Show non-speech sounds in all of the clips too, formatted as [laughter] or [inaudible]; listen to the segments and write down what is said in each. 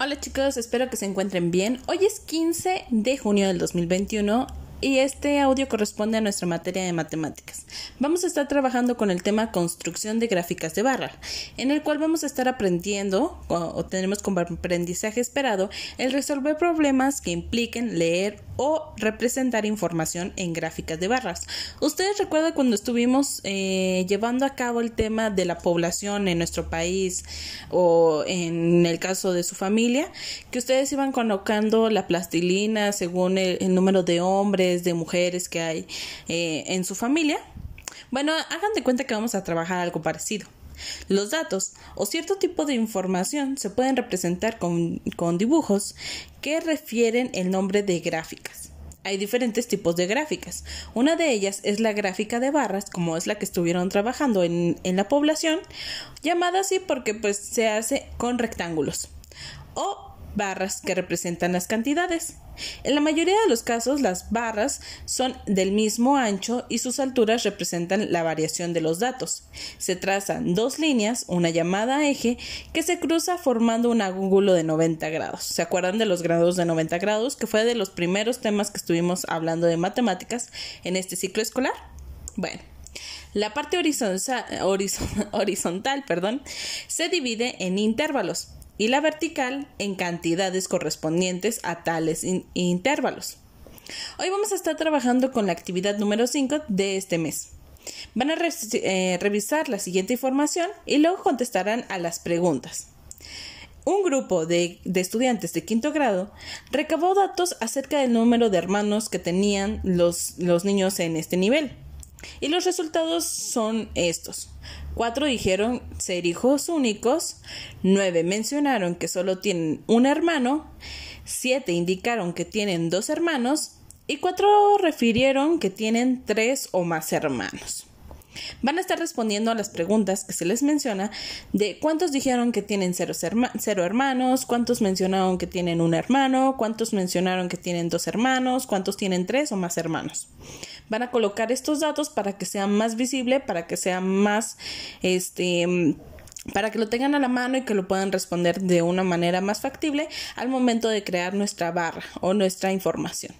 Hola chicos, espero que se encuentren bien. Hoy es 15 de junio del 2021 y este audio corresponde a nuestra materia de matemáticas. Vamos a estar trabajando con el tema construcción de gráficas de barra, en el cual vamos a estar aprendiendo o tenemos como aprendizaje esperado el resolver problemas que impliquen leer o representar información en gráficas de barras. Ustedes recuerdan cuando estuvimos eh, llevando a cabo el tema de la población en nuestro país o en el caso de su familia, que ustedes iban colocando la plastilina según el número de hombres, de mujeres que hay eh, en su familia. Bueno, hagan de cuenta que vamos a trabajar algo parecido. Los datos o cierto tipo de información se pueden representar con, con dibujos que refieren el nombre de gráficas. Hay diferentes tipos de gráficas. Una de ellas es la gráfica de barras, como es la que estuvieron trabajando en, en la población, llamada así porque pues se hace con rectángulos. O barras que representan las cantidades. En la mayoría de los casos, las barras son del mismo ancho y sus alturas representan la variación de los datos. Se trazan dos líneas, una llamada eje, que se cruza formando un ángulo de 90 grados. ¿Se acuerdan de los grados de 90 grados? Que fue de los primeros temas que estuvimos hablando de matemáticas en este ciclo escolar. Bueno, la parte [laughs] horizontal, se divide en intervalos y la vertical en cantidades correspondientes a tales intervalos. Hoy vamos a estar trabajando con la actividad número 5 de este mes. Van a eh, revisar la siguiente información y luego contestarán a las preguntas. Un grupo de, estudiantes de quinto grado recabó datos acerca del número de hermanos que tenían los niños en este nivel. Y los resultados son estos. Cuatro dijeron ser hijos únicos, nueve mencionaron que solo tienen un hermano, siete indicaron que tienen dos hermanos y cuatro refirieron que tienen tres o más hermanos. Van a estar respondiendo a las preguntas que se les menciona de cuántos dijeron que tienen cero, hermanos, cuántos mencionaron que tienen un hermano, cuántos mencionaron que tienen dos hermanos, cuántos tienen tres o más hermanos. Van a colocar estos datos para que sea más visible, para que sea más este para que lo tengan a la mano y que lo puedan responder de una manera más factible al momento de crear nuestra barra o nuestra información.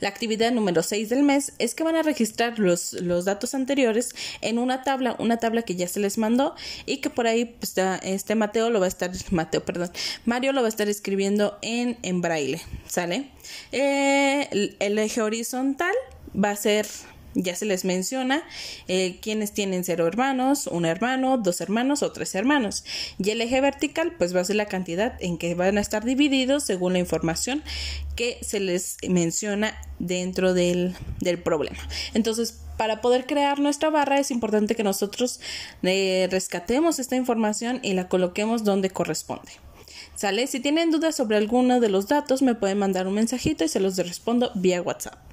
La actividad número 6 del mes es que van a registrar los, los, datos anteriores en una tabla, una tabla que ya se les mandó y que por ahí pues, este Mateo lo va a estar, [laughs] Mateo, perdón, Mario lo va a estar escribiendo en, en braille, ¿sale? Eh, el eje horizontal va a ser ya se les menciona eh, quienes tienen cero hermanos, un hermano, dos hermanos o tres hermanos. Y el eje vertical, pues va a ser la cantidad en que van a estar divididos según la información que se les menciona dentro del, del problema. Entonces, para poder crear nuestra barra es importante que nosotros eh, rescatemos esta información y la coloquemos donde corresponde. ¿Sale? Si tienen dudas sobre alguno de los datos, me pueden mandar un mensajito y se los respondo vía WhatsApp.